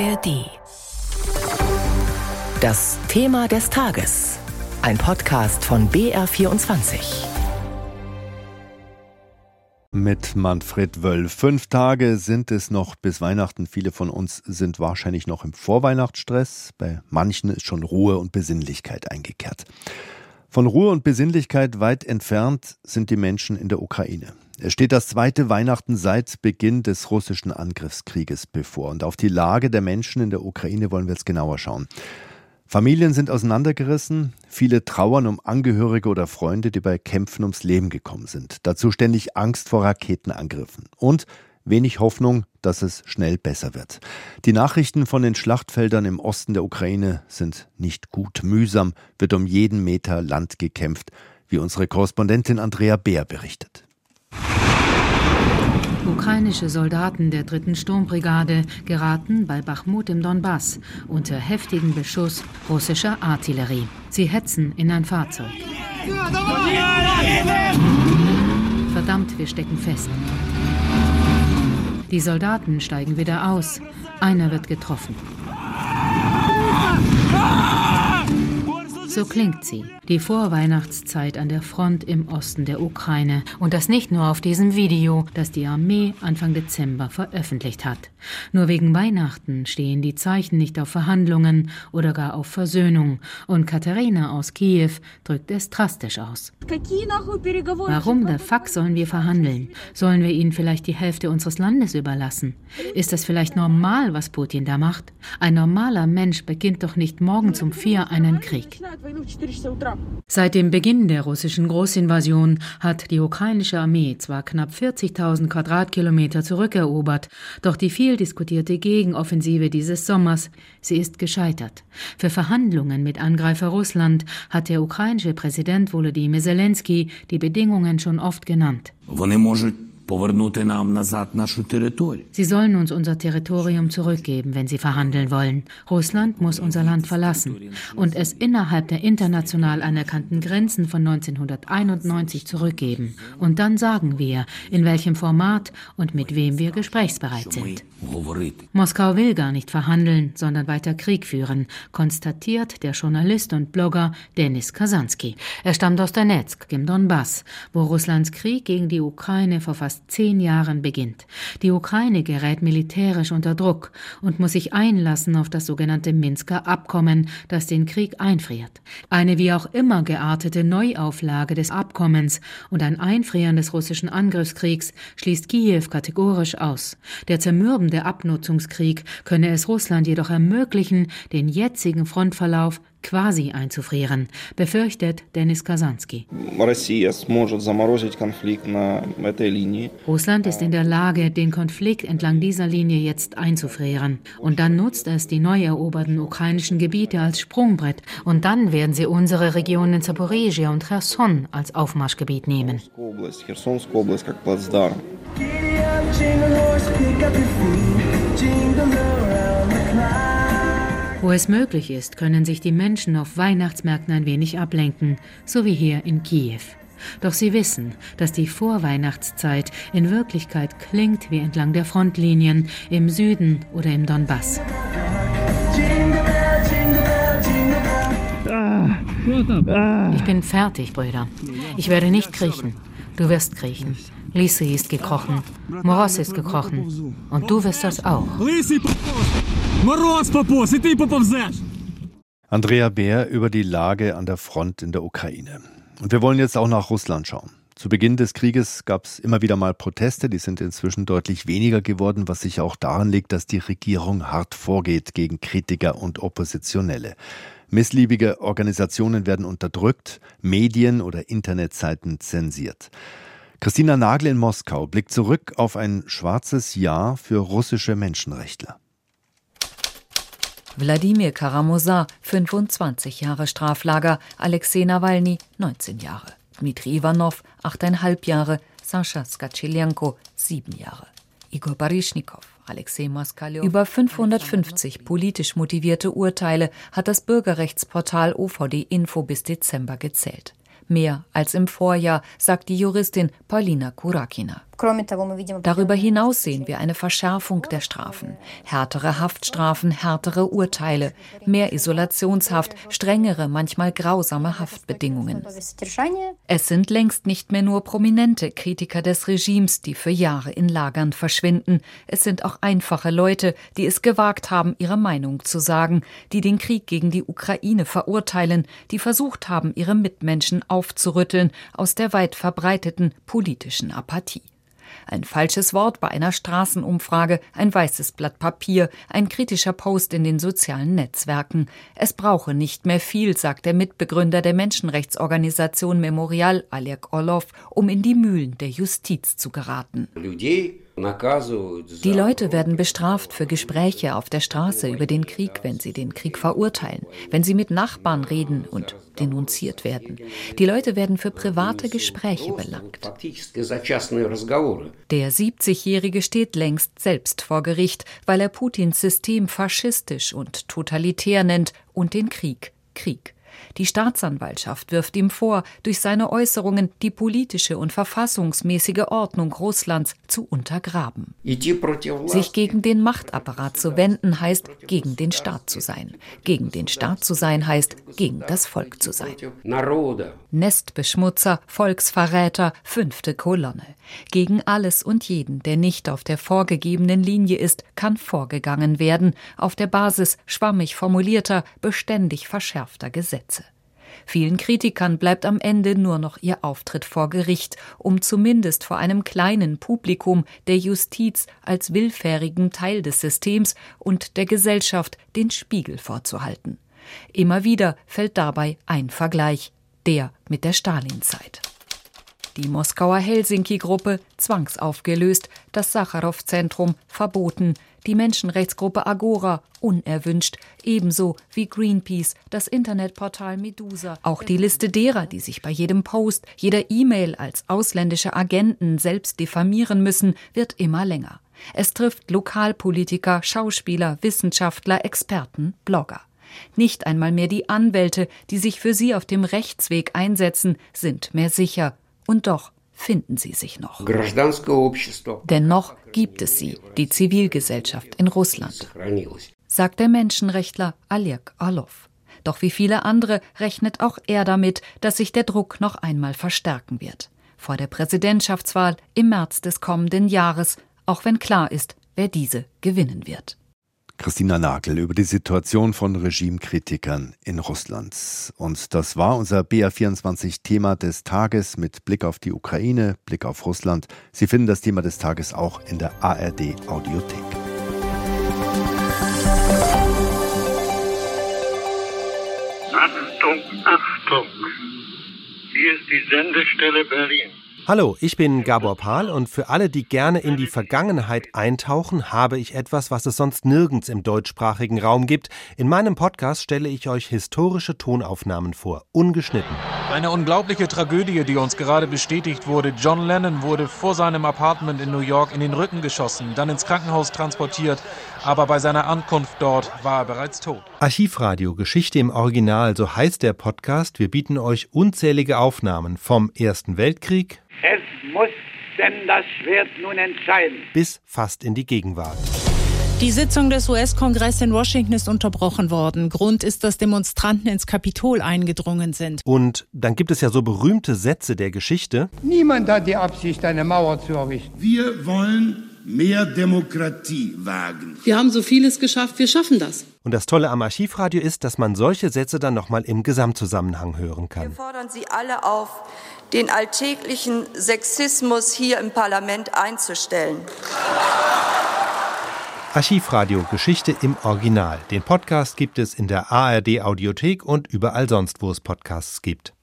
ARD. Das Thema des Tages. Ein Podcast von BR24. Mit Manfred Wöll. Fünf Tage sind es noch bis Weihnachten. Viele von uns sind wahrscheinlich noch im Vorweihnachtsstress. Bei manchen ist schon Ruhe und Besinnlichkeit eingekehrt. Von Ruhe und Besinnlichkeit weit entfernt sind die Menschen in der Ukraine. Es steht das zweite Weihnachten seit Beginn des russischen Angriffskrieges bevor. Und auf die Lage der Menschen in der Ukraine wollen wir jetzt genauer schauen. Familien sind auseinandergerissen, viele trauern um Angehörige oder Freunde, die bei Kämpfen ums Leben gekommen sind. Dazu ständig Angst vor Raketenangriffen. Und wenig Hoffnung, dass es schnell besser wird. Die Nachrichten von den Schlachtfeldern im Osten der Ukraine sind nicht gut. Mühsam wird um jeden Meter Land gekämpft, wie unsere Korrespondentin Andrea Beer berichtet. Ukrainische Soldaten der dritten Sturmbrigade geraten bei Bachmut im Donbass unter heftigen Beschuss russischer Artillerie. Sie hetzen in ein Fahrzeug. Verdammt, wir stecken fest. Die Soldaten steigen wieder aus. Einer wird getroffen. So klingt sie, die Vorweihnachtszeit an der Front im Osten der Ukraine. Und das nicht nur auf diesem Video, das die Armee Anfang Dezember veröffentlicht hat. Nur wegen Weihnachten stehen die Zeichen nicht auf Verhandlungen oder gar auf Versöhnung. Und Katharina aus Kiew drückt es drastisch aus. Warum der Fuck sollen wir verhandeln? Sollen wir ihnen vielleicht die Hälfte unseres Landes überlassen? Ist das vielleicht normal, was Putin da macht? Ein normaler Mensch beginnt doch nicht morgen um vier einen Krieg. Seit dem Beginn der russischen Großinvasion hat die ukrainische Armee zwar knapp 40.000 Quadratkilometer zurückerobert, doch die viel diskutierte Gegenoffensive dieses Sommers, sie ist gescheitert. Für Verhandlungen mit Angreifer Russland hat der ukrainische Präsident Volodymyr Zelensky die Bedingungen schon oft genannt. Sie sollen uns unser Territorium zurückgeben, wenn sie verhandeln wollen. Russland muss unser Land verlassen und es innerhalb der international anerkannten Grenzen von 1991 zurückgeben. Und dann sagen wir, in welchem Format und mit wem wir gesprächsbereit sind. Moskau will gar nicht verhandeln, sondern weiter Krieg führen, konstatiert der Journalist und Blogger Denis Kasansky. Er stammt aus Donetsk im Donbass, wo Russlands Krieg gegen die Ukraine vor fast zehn Jahren beginnt. Die Ukraine gerät militärisch unter Druck und muss sich einlassen auf das sogenannte Minsker Abkommen, das den Krieg einfriert. Eine wie auch immer geartete Neuauflage des Abkommens und ein Einfrieren des russischen Angriffskriegs schließt Kiew kategorisch aus. Der zermürbende Abnutzungskrieg könne es Russland jedoch ermöglichen, den jetzigen Frontverlauf quasi einzufrieren, befürchtet Denis Kasansky. Russland ist in der Lage, den Konflikt entlang dieser Linie jetzt einzufrieren. Und dann nutzt es die neu eroberten ukrainischen Gebiete als Sprungbrett. Und dann werden sie unsere Regionen Zaporizhia und Cherson als Aufmarschgebiet nehmen. Jingle Wo es möglich ist, können sich die Menschen auf Weihnachtsmärkten ein wenig ablenken, so wie hier in Kiew. Doch sie wissen, dass die Vorweihnachtszeit in Wirklichkeit klingt wie entlang der Frontlinien im Süden oder im Donbass. Ich bin fertig, Brüder. Ich werde nicht kriechen. Du wirst kriechen. Lisi ist gekrochen. Moros ist gekrochen. Und du wirst das auch. Мороз попос, и ты поползешь! Andrea Bär über die Lage an der Front in der Ukraine. Und wir wollen jetzt auch nach Russland schauen. Zu Beginn des Krieges gab es immer wieder mal Proteste, die sind inzwischen deutlich weniger geworden, was sich auch daran liegt, dass die Regierung hart vorgeht gegen Kritiker und Oppositionelle. Missliebige Organisationen werden unterdrückt, Medien oder Internetseiten zensiert. Christina Nagel in Moskau blickt zurück auf ein schwarzes Jahr für russische Menschenrechtler. Wladimir Karamosa, 25 Jahre Straflager, Alexei Nawalny, 19 Jahre, Dmitri Ivanov, 8,5 Jahre, Sascha Skatschiljanko, 7 Jahre, Igor Baryschnikow, Alexei Moskalev. Über 550 politisch motivierte Urteile hat das Bürgerrechtsportal OVD Info bis Dezember gezählt. Mehr als im Vorjahr, sagt die Juristin Paulina Kurakina. Darüber hinaus sehen wir eine Verschärfung der Strafen, härtere Haftstrafen, härtere Urteile, mehr Isolationshaft, strengere, manchmal grausame Haftbedingungen. Es sind längst nicht mehr nur prominente Kritiker des Regimes, die für Jahre in Lagern verschwinden. Es sind auch einfache Leute, die es gewagt haben, ihre Meinung zu sagen, die den Krieg gegen die Ukraine verurteilen, die versucht haben, ihre Mitmenschen aufzurütteln aus der weit verbreiteten politischen Apathie. Ein falsches Wort bei einer Straßenumfrage, ein weißes Blatt Papier, ein kritischer Post in den sozialen Netzwerken. Es brauche nicht mehr viel, sagt der Mitbegründer der Menschenrechtsorganisation Memorial, Alek Orlov, um in die Mühlen der Justiz zu geraten. Die Leute werden bestraft für Gespräche auf der Straße über den Krieg, wenn sie den Krieg verurteilen, wenn sie mit Nachbarn reden und denunziert werden. Die Leute werden für private Gespräche belangt. Der 70-Jährige steht längst selbst vor Gericht, weil er Putins System faschistisch und totalitär nennt und den Krieg Krieg. Die Staatsanwaltschaft wirft ihm vor, durch seine Äußerungen die politische und verfassungsmäßige Ordnung Russlands zu untergraben. Sich gegen den Machtapparat zu wenden heißt, gegen den Staat zu sein. Gegen den Staat zu sein heißt, gegen das Volk zu sein. Nestbeschmutzer, Volksverräter, fünfte Kolonne. Gegen alles und jeden, der nicht auf der vorgegebenen Linie ist, kann vorgegangen werden, auf der Basis schwammig formulierter, beständig verschärfter Gesetze. Vielen Kritikern bleibt am Ende nur noch ihr Auftritt vor Gericht, um zumindest vor einem kleinen Publikum der Justiz als willfährigen Teil des Systems und der Gesellschaft den Spiegel vorzuhalten. Immer wieder fällt dabei ein Vergleich, der mit der Stalinzeit. Die Moskauer Helsinki-Gruppe zwangsaufgelöst, das Sacharow-Zentrum verboten, die Menschenrechtsgruppe Agora unerwünscht, ebenso wie Greenpeace, das Internetportal Medusa. Auch die Liste derer, die sich bei jedem Post, jeder E-Mail als ausländische Agenten selbst diffamieren müssen, wird immer länger. Es trifft Lokalpolitiker, Schauspieler, Wissenschaftler, Experten, Blogger. Nicht einmal mehr die Anwälte, die sich für sie auf dem Rechtsweg einsetzen, sind mehr sicher. Und doch finden sie sich noch. Dennoch gibt es sie, die Zivilgesellschaft in Russland, sagt der Menschenrechtler Alek Orlov. Doch wie viele andere rechnet auch er damit, dass sich der Druck noch einmal verstärken wird. Vor der Präsidentschaftswahl im März des kommenden Jahres, auch wenn klar ist, wer diese gewinnen wird. Christina Nagel über die Situation von Regimekritikern in Russland. Und das war unser BR24-Thema des Tages mit Blick auf die Ukraine, Blick auf Russland. Sie finden das Thema des Tages auch in der ARD-Audiothek. Achtung, Achtung! Hier ist die Sendestelle Berlin. Hallo, ich bin Gabor Pahl und für alle, die gerne in die Vergangenheit eintauchen, habe ich etwas, was es sonst nirgends im deutschsprachigen Raum gibt. In meinem Podcast stelle ich euch historische Tonaufnahmen vor, ungeschnitten. Eine unglaubliche Tragödie, die uns gerade bestätigt wurde. John Lennon wurde vor seinem Apartment in New York in den Rücken geschossen, dann ins Krankenhaus transportiert, aber bei seiner Ankunft dort war er bereits tot. Archivradio Geschichte im Original, so heißt der Podcast. Wir bieten euch unzählige Aufnahmen vom Ersten Weltkrieg, es muss denn das Schwert nun entscheiden. Bis fast in die Gegenwart. Die Sitzung des US-Kongresses in Washington ist unterbrochen worden. Grund ist, dass Demonstranten ins Kapitol eingedrungen sind. Und dann gibt es ja so berühmte Sätze der Geschichte. Niemand hat die Absicht, eine Mauer zu errichten. Wir wollen mehr Demokratie wagen. Wir haben so vieles geschafft, wir schaffen das. Und das Tolle am Archivradio ist, dass man solche Sätze dann nochmal im Gesamtzusammenhang hören kann. Wir fordern Sie alle auf, den alltäglichen Sexismus hier im Parlament einzustellen. Archivradio Geschichte im Original. Den Podcast gibt es in der ARD Audiothek und überall sonst, wo es Podcasts gibt.